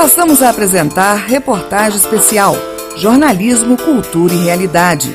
Passamos a apresentar reportagem especial Jornalismo, Cultura e Realidade.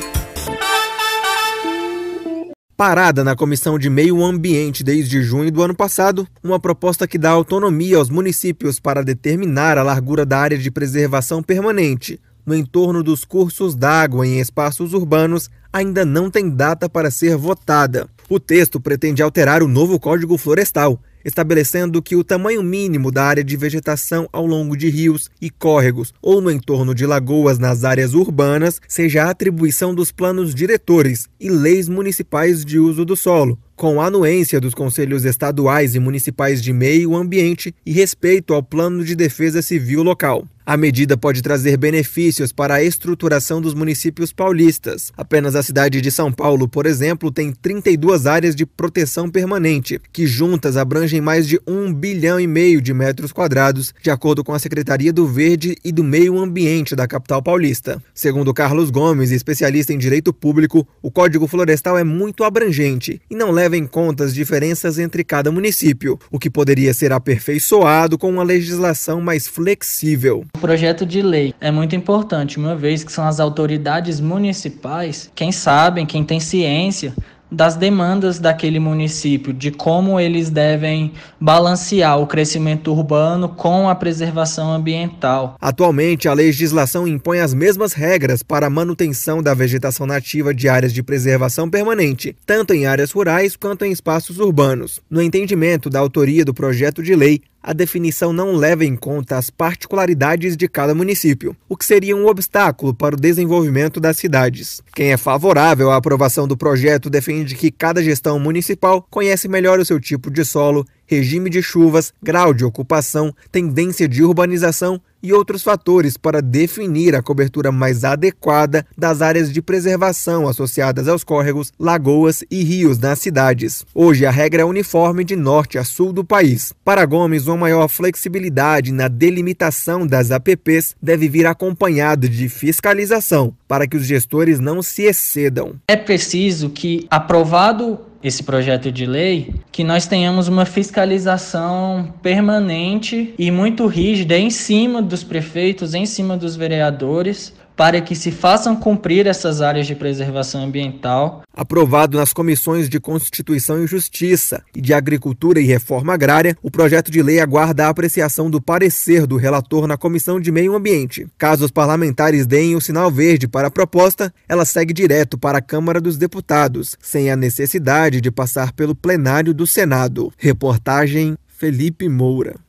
Parada na Comissão de Meio Ambiente desde junho do ano passado, uma proposta que dá autonomia aos municípios para determinar a largura da área de preservação permanente no entorno dos cursos d'água em espaços urbanos ainda não tem data para ser votada. O texto pretende alterar o novo Código Florestal, estabelecendo que o tamanho mínimo da área de vegetação ao longo de rios e córregos ou no entorno de lagoas nas áreas urbanas seja a atribuição dos planos diretores e leis municipais de uso do solo, com anuência dos conselhos estaduais e municipais de meio ambiente e respeito ao plano de defesa civil local. A medida pode trazer benefícios para a estruturação dos municípios paulistas. Apenas a cidade de São Paulo, por exemplo, tem 32 áreas de proteção permanente, que juntas abrangem mais de 1 bilhão e meio de metros quadrados, de acordo com a Secretaria do Verde e do Meio Ambiente da capital paulista. Segundo Carlos Gomes, especialista em direito público, o Código Florestal é muito abrangente e não leva em conta as diferenças entre cada município, o que poderia ser aperfeiçoado com uma legislação mais flexível. O projeto de lei é muito importante, uma vez que são as autoridades municipais quem sabem, quem tem ciência das demandas daquele município, de como eles devem balancear o crescimento urbano com a preservação ambiental. Atualmente, a legislação impõe as mesmas regras para a manutenção da vegetação nativa de áreas de preservação permanente, tanto em áreas rurais quanto em espaços urbanos. No entendimento da autoria do projeto de lei, a definição não leva em conta as particularidades de cada município, o que seria um obstáculo para o desenvolvimento das cidades. Quem é favorável à aprovação do projeto defende que cada gestão municipal conhece melhor o seu tipo de solo regime de chuvas, grau de ocupação, tendência de urbanização e outros fatores para definir a cobertura mais adequada das áreas de preservação associadas aos córregos, lagoas e rios nas cidades. Hoje a regra é uniforme de norte a sul do país. Para Gomes, uma maior flexibilidade na delimitação das APPs deve vir acompanhada de fiscalização para que os gestores não se excedam. É preciso que, aprovado esse projeto de lei, que nós tenhamos uma fiscalização permanente e muito rígida em cima dos prefeitos, em cima dos vereadores, para que se façam cumprir essas áreas de preservação ambiental. Aprovado nas comissões de Constituição e Justiça e de Agricultura e Reforma Agrária, o projeto de lei aguarda a apreciação do parecer do relator na Comissão de Meio Ambiente. Caso os parlamentares deem o sinal verde para a proposta, ela segue direto para a Câmara dos Deputados, sem a necessidade de passar pelo plenário do Senado. Reportagem Felipe Moura.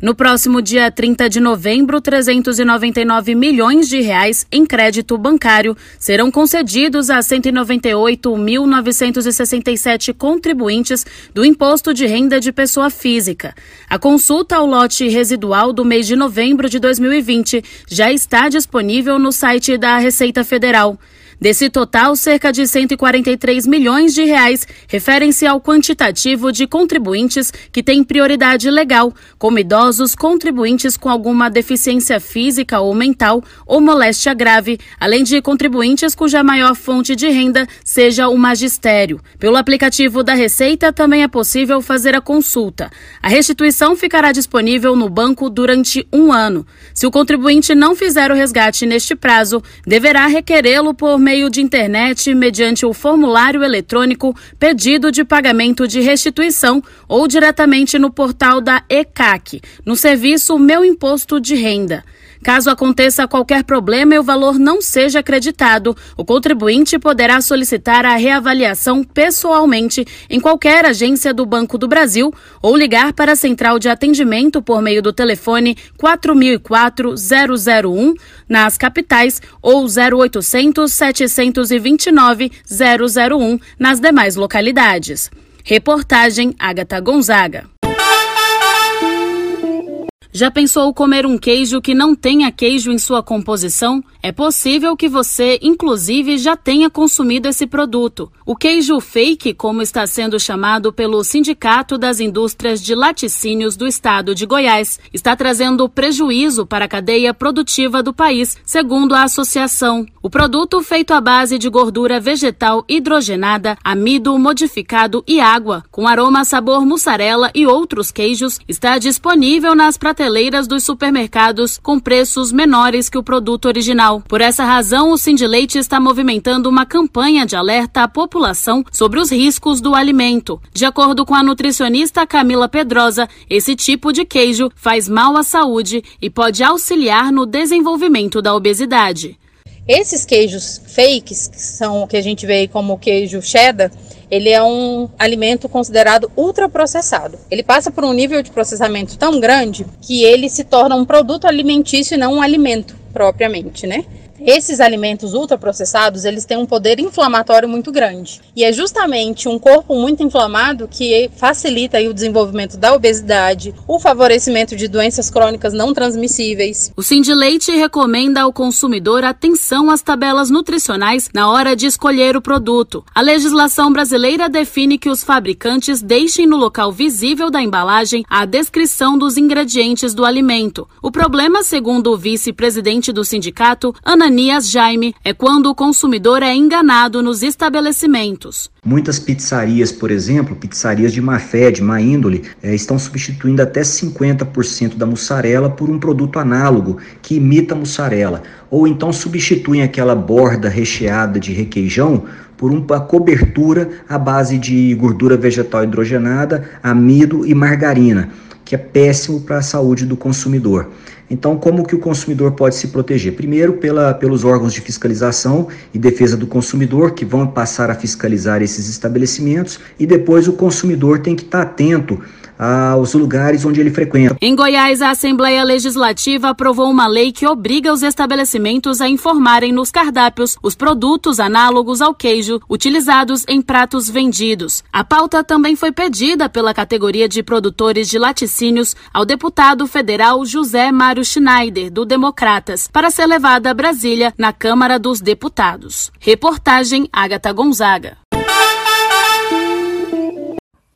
No próximo dia 30 de novembro, 399 milhões de reais em crédito bancário serão concedidos a 198.967 contribuintes do Imposto de Renda de Pessoa Física. A consulta ao lote residual do mês de novembro de 2020 já está disponível no site da Receita Federal. Desse total, cerca de 143 milhões de reais referem-se ao quantitativo de contribuintes que têm prioridade legal, como idosos, contribuintes com alguma deficiência física ou mental ou moléstia grave, além de contribuintes cuja maior fonte de renda seja o magistério. Pelo aplicativo da Receita também é possível fazer a consulta. A restituição ficará disponível no banco durante um ano. Se o contribuinte não fizer o resgate neste prazo, deverá requerê-lo por meio de internet mediante o formulário eletrônico pedido de pagamento de restituição ou diretamente no portal da ECAC, no serviço Meu Imposto de Renda. Caso aconteça qualquer problema e o valor não seja acreditado, o contribuinte poderá solicitar a reavaliação pessoalmente em qualquer agência do Banco do Brasil ou ligar para a central de atendimento por meio do telefone 4004-001 nas capitais ou 0800 729 001 nas demais localidades. Reportagem Agatha Gonzaga. Já pensou comer um queijo que não tenha queijo em sua composição? É possível que você, inclusive, já tenha consumido esse produto. O queijo fake, como está sendo chamado pelo Sindicato das Indústrias de Laticínios do Estado de Goiás, está trazendo prejuízo para a cadeia produtiva do país, segundo a associação. O produto, feito à base de gordura vegetal hidrogenada, amido modificado e água, com aroma, sabor mussarela e outros queijos, está disponível nas prateleiras dos supermercados com preços menores que o produto original. Por essa razão, o Sindileite está movimentando uma campanha de alerta à população sobre os riscos do alimento. De acordo com a nutricionista Camila Pedrosa, esse tipo de queijo faz mal à saúde e pode auxiliar no desenvolvimento da obesidade. Esses queijos fakes, que são que a gente vê como queijo cheddar, ele é um alimento considerado ultraprocessado. Ele passa por um nível de processamento tão grande que ele se torna um produto alimentício e não um alimento propriamente, né? Esses alimentos ultraprocessados, eles têm um poder inflamatório muito grande. E é justamente um corpo muito inflamado que facilita o desenvolvimento da obesidade, o favorecimento de doenças crônicas não transmissíveis. O Cindy Leite recomenda ao consumidor atenção às tabelas nutricionais na hora de escolher o produto. A legislação brasileira define que os fabricantes deixem no local visível da embalagem a descrição dos ingredientes do alimento. O problema, segundo o vice-presidente do sindicato, Ana Ananias Jaime é quando o consumidor é enganado nos estabelecimentos. Muitas pizzarias, por exemplo, pizzarias de má fé, de má índole, é, estão substituindo até 50% da mussarela por um produto análogo que imita mussarela, ou então substituem aquela borda recheada de requeijão por uma cobertura à base de gordura vegetal hidrogenada, amido e margarina, que é péssimo para a saúde do consumidor. Então, como que o consumidor pode se proteger? Primeiro, pela, pelos órgãos de fiscalização e defesa do consumidor, que vão passar a fiscalizar esses estabelecimentos, e depois o consumidor tem que estar atento aos lugares onde ele frequenta. Em Goiás, a Assembleia Legislativa aprovou uma lei que obriga os estabelecimentos a informarem nos cardápios os produtos análogos ao queijo utilizados em pratos vendidos. A pauta também foi pedida pela categoria de produtores de laticínios ao deputado federal José Mário Schneider, do Democratas, para ser levada a Brasília na Câmara dos Deputados. Reportagem Agatha Gonzaga.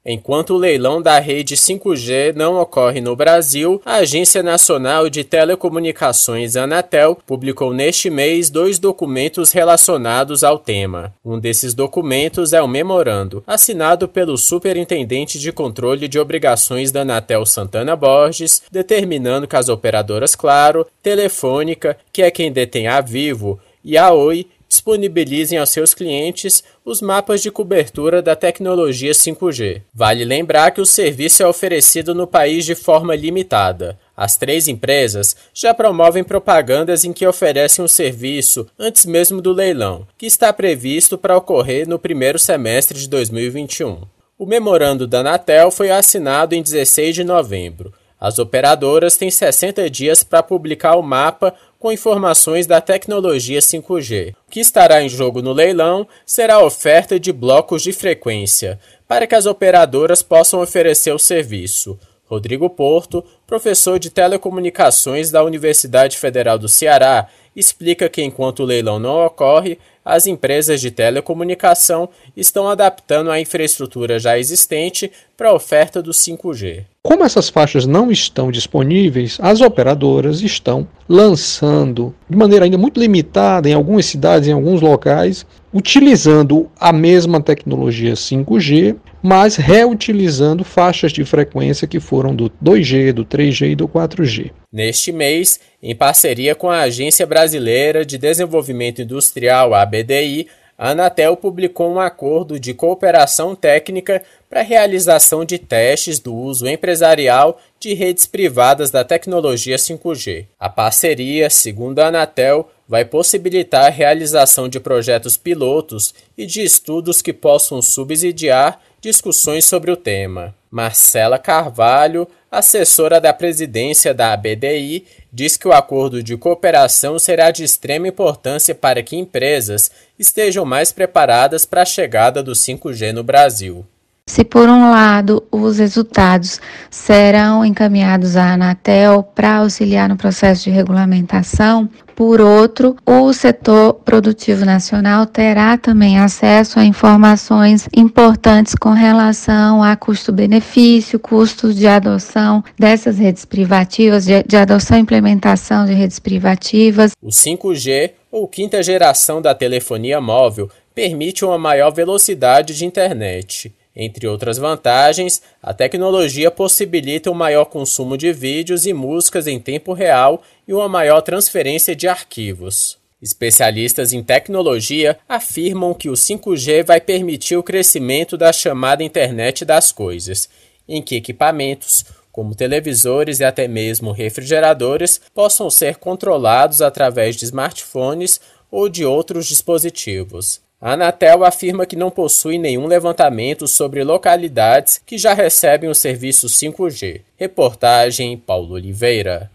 Enquanto o leilão da rede 5G não ocorre no Brasil, a Agência Nacional de Telecomunicações Anatel publicou neste mês dois documentos relacionados ao tema. Um desses documentos é o memorando, assinado pelo Superintendente de Controle de Obrigações da Anatel Santana Borges, determinando que as operadoras Claro, Telefônica, que é quem detém a Vivo, e a Oi disponibilizem aos seus clientes os mapas de cobertura da tecnologia 5G. Vale lembrar que o serviço é oferecido no país de forma limitada. As três empresas já promovem propagandas em que oferecem o serviço antes mesmo do leilão, que está previsto para ocorrer no primeiro semestre de 2021. O memorando da Anatel foi assinado em 16 de novembro. As operadoras têm 60 dias para publicar o mapa com informações da tecnologia 5G. O que estará em jogo no leilão será a oferta de blocos de frequência, para que as operadoras possam oferecer o serviço. Rodrigo Porto, professor de telecomunicações da Universidade Federal do Ceará, explica que enquanto o leilão não ocorre, as empresas de telecomunicação estão adaptando a infraestrutura já existente para a oferta do 5G. Como essas faixas não estão disponíveis, as operadoras estão lançando de maneira ainda muito limitada em algumas cidades, em alguns locais, utilizando a mesma tecnologia 5G, mas reutilizando faixas de frequência que foram do 2G, do 3G e do 4G. Neste mês, em parceria com a Agência Brasileira de Desenvolvimento Industrial, ABDI, a Anatel publicou um acordo de cooperação técnica para a realização de testes do uso empresarial de redes privadas da tecnologia 5G. A parceria, segundo a Anatel, vai possibilitar a realização de projetos pilotos e de estudos que possam subsidiar discussões sobre o tema. Marcela Carvalho, assessora da presidência da ABDI, diz que o acordo de cooperação será de extrema importância para que empresas estejam mais preparadas para a chegada do 5G no Brasil. Se por um lado os resultados serão encaminhados à Anatel para auxiliar no processo de regulamentação, por outro, o setor produtivo nacional terá também acesso a informações importantes com relação a custo-benefício, custos de adoção dessas redes privativas, de, de adoção e implementação de redes privativas. O 5G, ou quinta geração da telefonia móvel, permite uma maior velocidade de internet. Entre outras vantagens, a tecnologia possibilita um maior consumo de vídeos e músicas em tempo real e uma maior transferência de arquivos. Especialistas em tecnologia afirmam que o 5G vai permitir o crescimento da chamada internet das coisas, em que equipamentos, como televisores e até mesmo refrigeradores, possam ser controlados através de smartphones ou de outros dispositivos. A Anatel afirma que não possui nenhum levantamento sobre localidades que já recebem o serviço 5G. Reportagem Paulo Oliveira.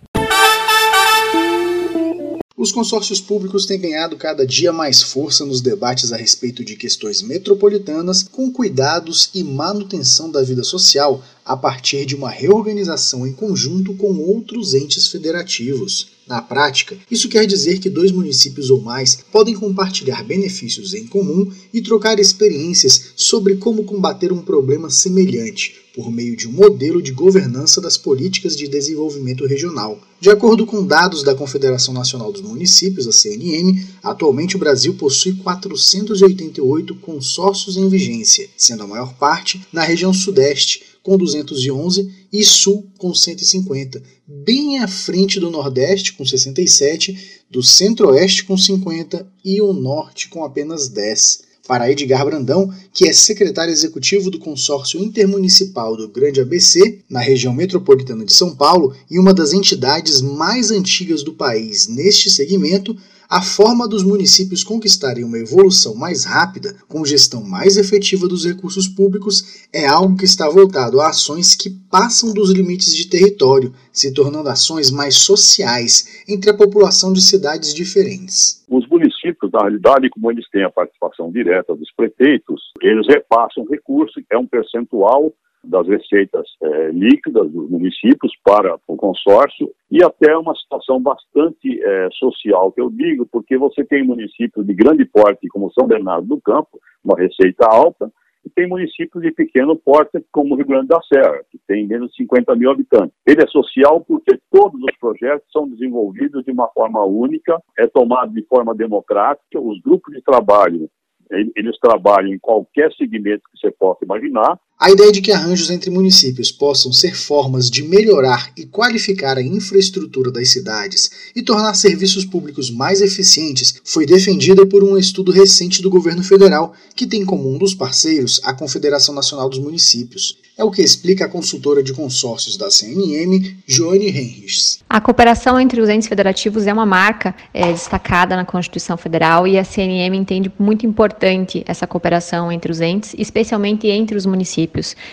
Os consórcios públicos têm ganhado cada dia mais força nos debates a respeito de questões metropolitanas, com cuidados e manutenção da vida social a partir de uma reorganização em conjunto com outros entes federativos. Na prática, isso quer dizer que dois municípios ou mais podem compartilhar benefícios em comum e trocar experiências sobre como combater um problema semelhante, por meio de um modelo de governança das políticas de desenvolvimento regional. De acordo com dados da Confederação Nacional dos Municípios, a CNM, atualmente o Brasil possui 488 consórcios em vigência, sendo a maior parte na região Sudeste, com 211 e Sul com 150, bem à frente do Nordeste com 67, do Centro-Oeste com 50 e o Norte com apenas 10. Para Edgar Brandão, que é secretário executivo do Consórcio Intermunicipal do Grande ABC, na região metropolitana de São Paulo e uma das entidades mais antigas do país neste segmento, a forma dos municípios conquistarem uma evolução mais rápida, com gestão mais efetiva dos recursos públicos, é algo que está voltado a ações que passam dos limites de território, se tornando ações mais sociais entre a população de cidades diferentes. Os municípios, na realidade, como eles têm a participação direta dos prefeitos, eles repassam recursos, é um percentual das receitas é, líquidas dos municípios para o consórcio e até uma situação bastante é, social, que eu digo, porque você tem municípios de grande porte, como São Bernardo do Campo, uma receita alta, e tem municípios de pequeno porte, como o Rio Grande da Serra, que tem menos de 50 mil habitantes. Ele é social porque todos os projetos são desenvolvidos de uma forma única, é tomado de forma democrática, os grupos de trabalho eles trabalham em qualquer segmento que você possa imaginar. A ideia de que arranjos entre municípios possam ser formas de melhorar e qualificar a infraestrutura das cidades e tornar serviços públicos mais eficientes foi defendida por um estudo recente do governo federal, que tem como um dos parceiros a Confederação Nacional dos Municípios. É o que explica a consultora de consórcios da CNM, Joane Henrichs. A cooperação entre os entes federativos é uma marca é, destacada na Constituição Federal e a CNM entende muito importante essa cooperação entre os entes, especialmente entre os municípios,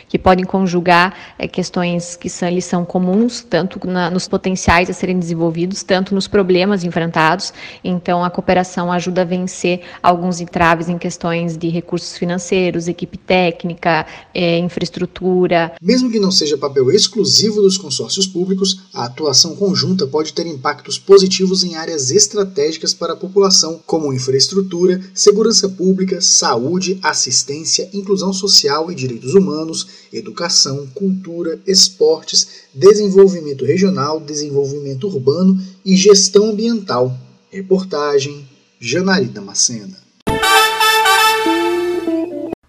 que podem conjugar é, questões que são, lhes são comuns, tanto na, nos potenciais a serem desenvolvidos, tanto nos problemas enfrentados. Então, a cooperação ajuda a vencer alguns entraves em questões de recursos financeiros, equipe técnica, é, infraestrutura mesmo que não seja papel exclusivo dos consórcios públicos, a atuação conjunta pode ter impactos positivos em áreas estratégicas para a população, como infraestrutura, segurança pública, saúde, assistência, inclusão social e direitos humanos, educação, cultura, esportes, desenvolvimento regional, desenvolvimento urbano e gestão ambiental. Reportagem Janari Damascena.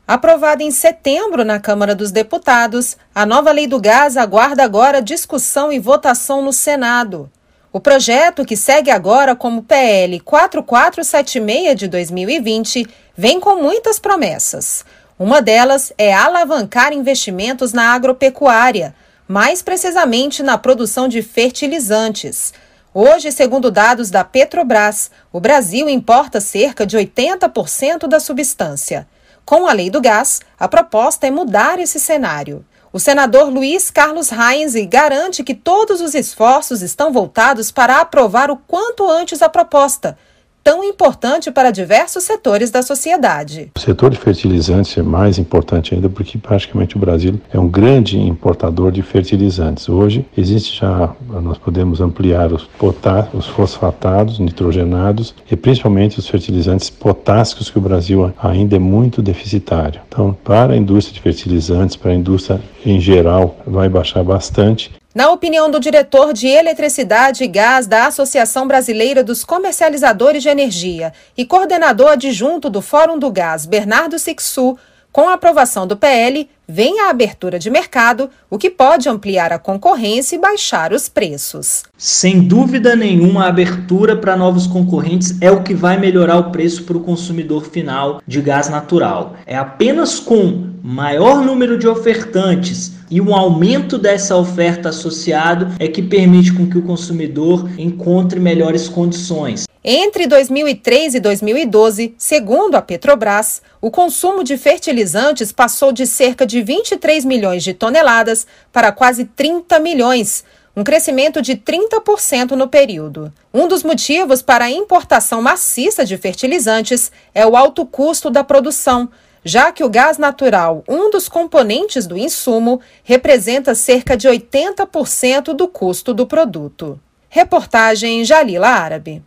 Aprovada em setembro na Câmara dos Deputados, a nova lei do gás aguarda agora discussão e votação no Senado. O projeto, que segue agora como PL 4476 de 2020, vem com muitas promessas. Uma delas é alavancar investimentos na agropecuária, mais precisamente na produção de fertilizantes. Hoje, segundo dados da Petrobras, o Brasil importa cerca de 80% da substância. Com a lei do gás, a proposta é mudar esse cenário. O senador Luiz Carlos Reins garante que todos os esforços estão voltados para aprovar o quanto antes a proposta, tão importante para diversos setores da sociedade. O setor de fertilizantes é mais importante ainda porque praticamente o Brasil é um grande importador de fertilizantes. Hoje existe já, nós podemos ampliar os potá os fosfatados, nitrogenados e principalmente os fertilizantes potássicos que o Brasil ainda é muito deficitário. Então, para a indústria de fertilizantes, para a indústria em geral, vai baixar bastante. Na opinião do diretor de Eletricidade e Gás da Associação Brasileira dos Comercializadores de Energia e coordenador adjunto do Fórum do Gás, Bernardo Sixu, com a aprovação do PL, vem a abertura de mercado, o que pode ampliar a concorrência e baixar os preços. Sem dúvida nenhuma, a abertura para novos concorrentes é o que vai melhorar o preço para o consumidor final de gás natural. É apenas com maior número de ofertantes e um aumento dessa oferta associado é que permite com que o consumidor encontre melhores condições. Entre 2003 e 2012, segundo a Petrobras, o consumo de fertilizantes passou de cerca de 23 milhões de toneladas para quase 30 milhões, um crescimento de 30% no período. Um dos motivos para a importação maciça de fertilizantes é o alto custo da produção, já que o gás natural, um dos componentes do insumo, representa cerca de 80% do custo do produto. Reportagem Jalila Árabe.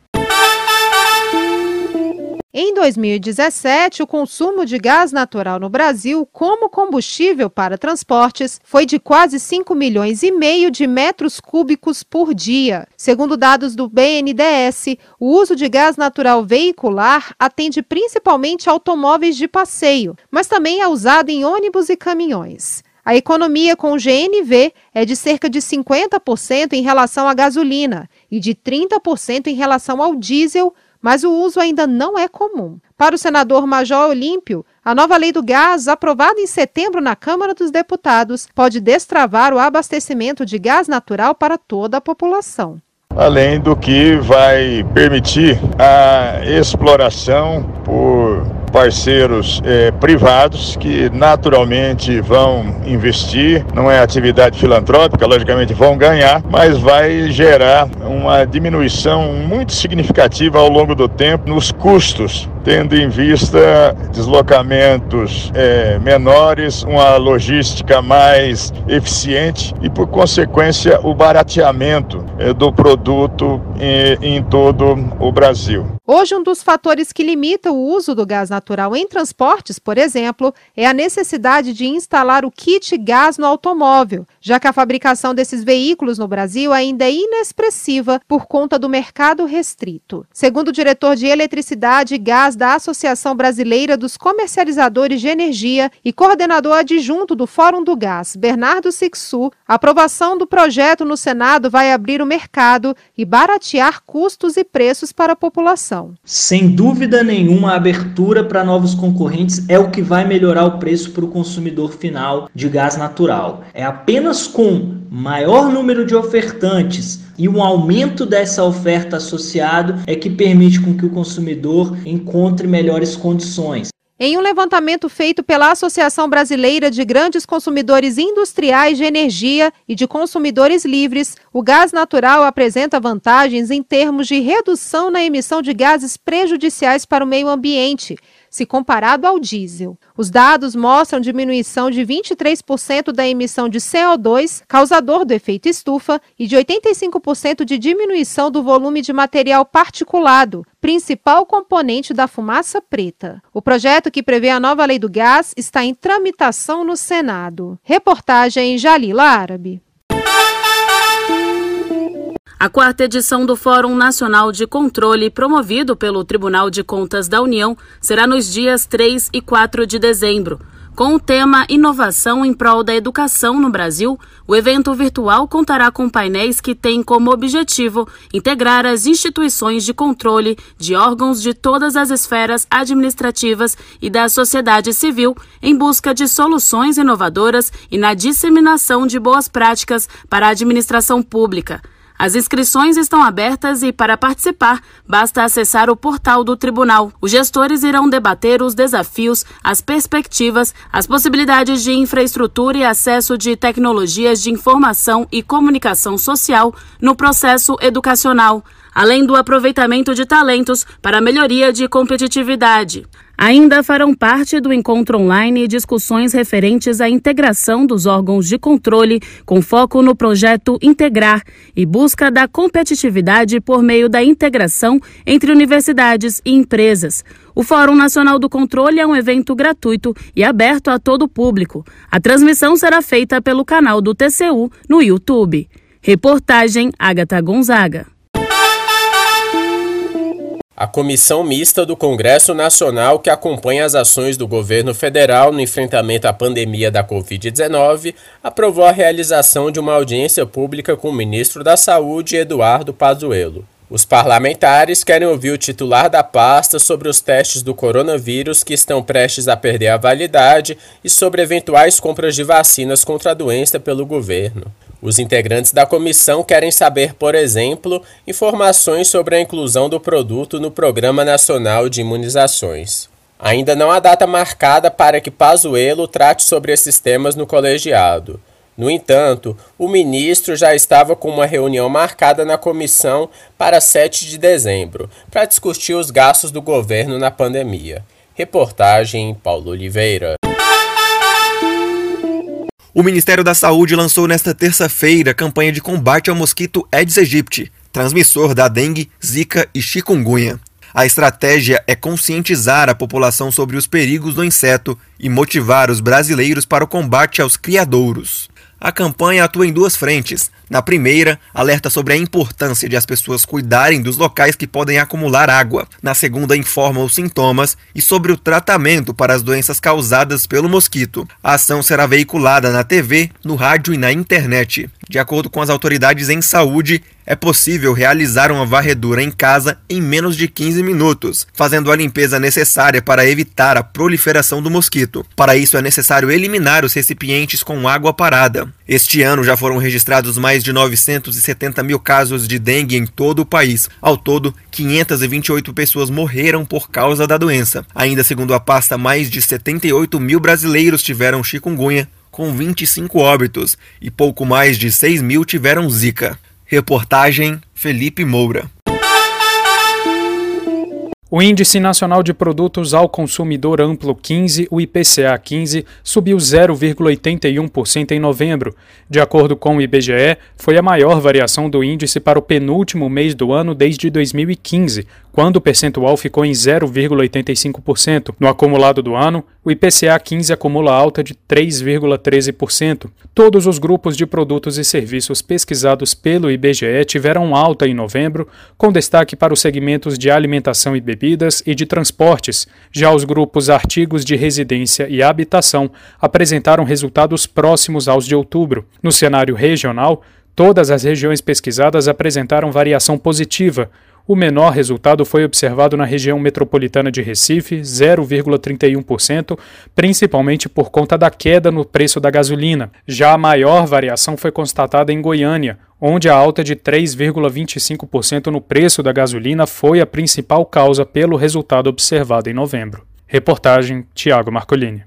Em 2017, o consumo de gás natural no Brasil, como combustível para transportes, foi de quase 5 milhões e meio de metros cúbicos por dia. Segundo dados do BNDES, o uso de gás natural veicular atende principalmente automóveis de passeio, mas também é usado em ônibus e caminhões. A economia com GNV é de cerca de 50% em relação à gasolina e de 30% em relação ao diesel mas o uso ainda não é comum. Para o senador Major Olímpio, a nova lei do gás, aprovada em setembro na Câmara dos Deputados, pode destravar o abastecimento de gás natural para toda a população. Além do que vai permitir a exploração por parceiros eh, privados que naturalmente vão investir, não é atividade filantrópica, logicamente vão ganhar, mas vai gerar uma diminuição muito significativa ao longo do tempo nos custos tendo em vista deslocamentos é, menores, uma logística mais eficiente e, por consequência, o barateamento é, do produto em, em todo o Brasil. Hoje, um dos fatores que limita o uso do gás natural em transportes, por exemplo, é a necessidade de instalar o kit gás no automóvel, já que a fabricação desses veículos no Brasil ainda é inexpressiva por conta do mercado restrito. Segundo o diretor de Eletricidade e Gás da Associação Brasileira dos Comercializadores de Energia e coordenador adjunto do Fórum do Gás, Bernardo Sixu, a aprovação do projeto no Senado vai abrir o mercado e baratear custos e preços para a população. Sem dúvida nenhuma, a abertura para novos concorrentes é o que vai melhorar o preço para o consumidor final de gás natural. É apenas com maior número de ofertantes e um aumento dessa oferta associado é que permite com que o consumidor encontre melhores condições. Em um levantamento feito pela Associação Brasileira de Grandes Consumidores Industriais de Energia e de Consumidores Livres, o gás natural apresenta vantagens em termos de redução na emissão de gases prejudiciais para o meio ambiente se comparado ao diesel. Os dados mostram diminuição de 23% da emissão de CO2, causador do efeito estufa, e de 85% de diminuição do volume de material particulado, principal componente da fumaça preta. O projeto que prevê a nova lei do gás está em tramitação no Senado. Reportagem Jalila Árabe. A quarta edição do Fórum Nacional de Controle, promovido pelo Tribunal de Contas da União, será nos dias 3 e 4 de dezembro. Com o tema Inovação em prol da educação no Brasil, o evento virtual contará com painéis que têm como objetivo integrar as instituições de controle de órgãos de todas as esferas administrativas e da sociedade civil em busca de soluções inovadoras e na disseminação de boas práticas para a administração pública. As inscrições estão abertas e, para participar, basta acessar o portal do tribunal. Os gestores irão debater os desafios, as perspectivas, as possibilidades de infraestrutura e acesso de tecnologias de informação e comunicação social no processo educacional além do aproveitamento de talentos para melhoria de competitividade. Ainda farão parte do encontro online discussões referentes à integração dos órgãos de controle, com foco no projeto Integrar e busca da competitividade por meio da integração entre universidades e empresas. O Fórum Nacional do Controle é um evento gratuito e aberto a todo o público. A transmissão será feita pelo canal do TCU no YouTube. Reportagem Agatha Gonzaga. A comissão mista do Congresso Nacional, que acompanha as ações do governo federal no enfrentamento à pandemia da Covid-19, aprovou a realização de uma audiência pública com o ministro da Saúde, Eduardo Pazuello. Os parlamentares querem ouvir o titular da pasta sobre os testes do coronavírus que estão prestes a perder a validade e sobre eventuais compras de vacinas contra a doença pelo governo. Os integrantes da comissão querem saber, por exemplo, informações sobre a inclusão do produto no Programa Nacional de Imunizações. Ainda não há data marcada para que Pazuello trate sobre esses temas no colegiado. No entanto, o ministro já estava com uma reunião marcada na comissão para 7 de dezembro, para discutir os gastos do governo na pandemia. Reportagem Paulo Oliveira. O Ministério da Saúde lançou nesta terça-feira campanha de combate ao mosquito Aedes aegypti, transmissor da dengue, zika e chikungunya. A estratégia é conscientizar a população sobre os perigos do inseto e motivar os brasileiros para o combate aos criadouros. A campanha atua em duas frentes. Na primeira, alerta sobre a importância de as pessoas cuidarem dos locais que podem acumular água. Na segunda, informa os sintomas e sobre o tratamento para as doenças causadas pelo mosquito. A ação será veiculada na TV, no rádio e na internet. De acordo com as autoridades em saúde, é possível realizar uma varredura em casa em menos de 15 minutos, fazendo a limpeza necessária para evitar a proliferação do mosquito. Para isso é necessário eliminar os recipientes com água parada. Este ano já foram registrados mais de 970 mil casos de dengue em todo o país. Ao todo, 528 pessoas morreram por causa da doença. Ainda segundo a pasta, mais de 78 mil brasileiros tiveram chikungunya, com 25 óbitos, e pouco mais de 6 mil tiveram zika. Reportagem Felipe Moura. O Índice Nacional de Produtos ao Consumidor Amplo 15, o IPCA 15, subiu 0,81% em novembro. De acordo com o IBGE, foi a maior variação do índice para o penúltimo mês do ano desde 2015, quando o percentual ficou em 0,85%. No acumulado do ano, o IPCA 15 acumula alta de 3,13%. Todos os grupos de produtos e serviços pesquisados pelo IBGE tiveram alta em novembro, com destaque para os segmentos de alimentação e bebidas e de transportes. Já os grupos artigos de residência e habitação apresentaram resultados próximos aos de outubro. No cenário regional, todas as regiões pesquisadas apresentaram variação positiva, o menor resultado foi observado na região metropolitana de Recife, 0,31%, principalmente por conta da queda no preço da gasolina. Já a maior variação foi constatada em Goiânia, onde a alta de 3,25% no preço da gasolina foi a principal causa pelo resultado observado em novembro. Reportagem Tiago Marcolini.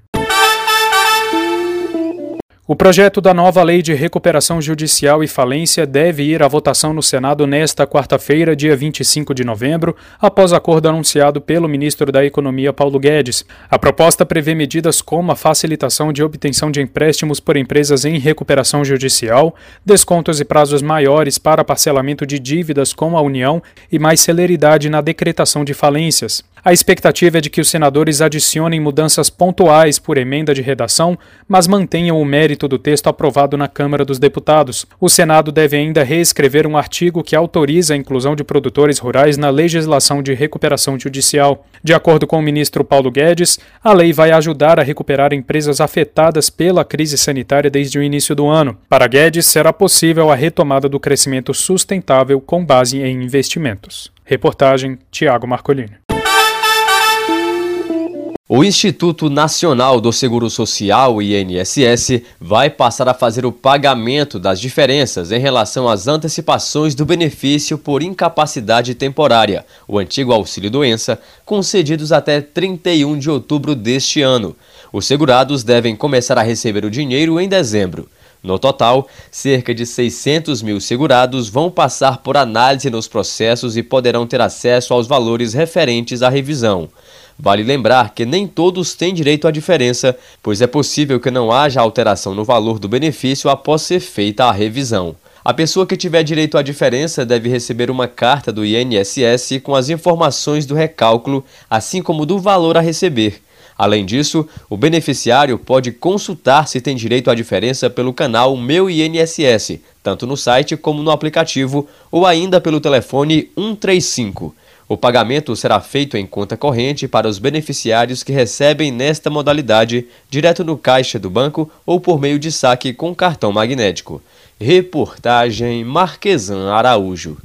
O projeto da nova Lei de Recuperação Judicial e Falência deve ir à votação no Senado nesta quarta-feira, dia 25 de novembro, após acordo anunciado pelo ministro da Economia Paulo Guedes. A proposta prevê medidas como a facilitação de obtenção de empréstimos por empresas em recuperação judicial, descontos e prazos maiores para parcelamento de dívidas com a União e mais celeridade na decretação de falências. A expectativa é de que os senadores adicionem mudanças pontuais por emenda de redação, mas mantenham o mérito do texto aprovado na Câmara dos Deputados. O Senado deve ainda reescrever um artigo que autoriza a inclusão de produtores rurais na legislação de recuperação judicial. De acordo com o ministro Paulo Guedes, a lei vai ajudar a recuperar empresas afetadas pela crise sanitária desde o início do ano. Para Guedes, será possível a retomada do crescimento sustentável com base em investimentos. Reportagem Tiago Marcolini. O Instituto Nacional do Seguro Social, INSS, vai passar a fazer o pagamento das diferenças em relação às antecipações do benefício por incapacidade temporária, o antigo auxílio-doença, concedidos até 31 de outubro deste ano. Os segurados devem começar a receber o dinheiro em dezembro. No total, cerca de 600 mil segurados vão passar por análise nos processos e poderão ter acesso aos valores referentes à revisão. Vale lembrar que nem todos têm direito à diferença, pois é possível que não haja alteração no valor do benefício após ser feita a revisão. A pessoa que tiver direito à diferença deve receber uma carta do INSS com as informações do recálculo, assim como do valor a receber. Além disso, o beneficiário pode consultar se tem direito à diferença pelo canal Meu INSS, tanto no site como no aplicativo, ou ainda pelo telefone 135. O pagamento será feito em conta corrente para os beneficiários que recebem nesta modalidade, direto no caixa do banco ou por meio de saque com cartão magnético. Reportagem Marquesan Araújo.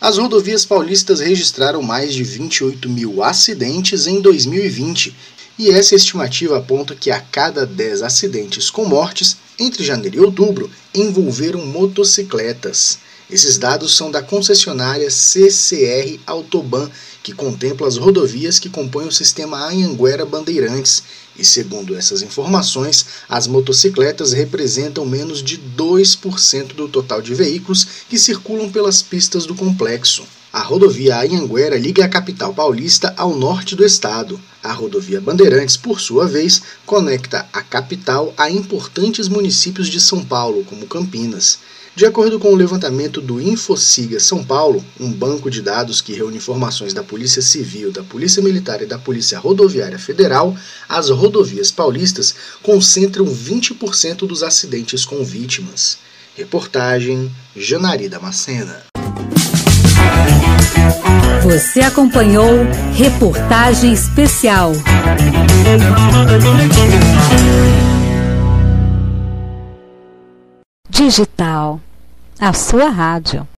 As rodovias paulistas registraram mais de 28 mil acidentes em 2020 e essa estimativa aponta que a cada 10 acidentes com mortes, entre janeiro e outubro, envolveram motocicletas. Esses dados são da concessionária CCR Autoban, que contempla as rodovias que compõem o sistema Anhanguera Bandeirantes. E segundo essas informações, as motocicletas representam menos de 2% do total de veículos que circulam pelas pistas do complexo. A rodovia Anhanguera liga a capital paulista ao norte do estado. A rodovia Bandeirantes, por sua vez, conecta a capital a importantes municípios de São Paulo, como Campinas. De acordo com o levantamento do Infociga São Paulo, um banco de dados que reúne informações da Polícia Civil, da Polícia Militar e da Polícia Rodoviária Federal, as rodovias paulistas concentram 20% dos acidentes com vítimas. Reportagem Janari Damascena. Você acompanhou Reportagem Especial. Digital, a sua rádio.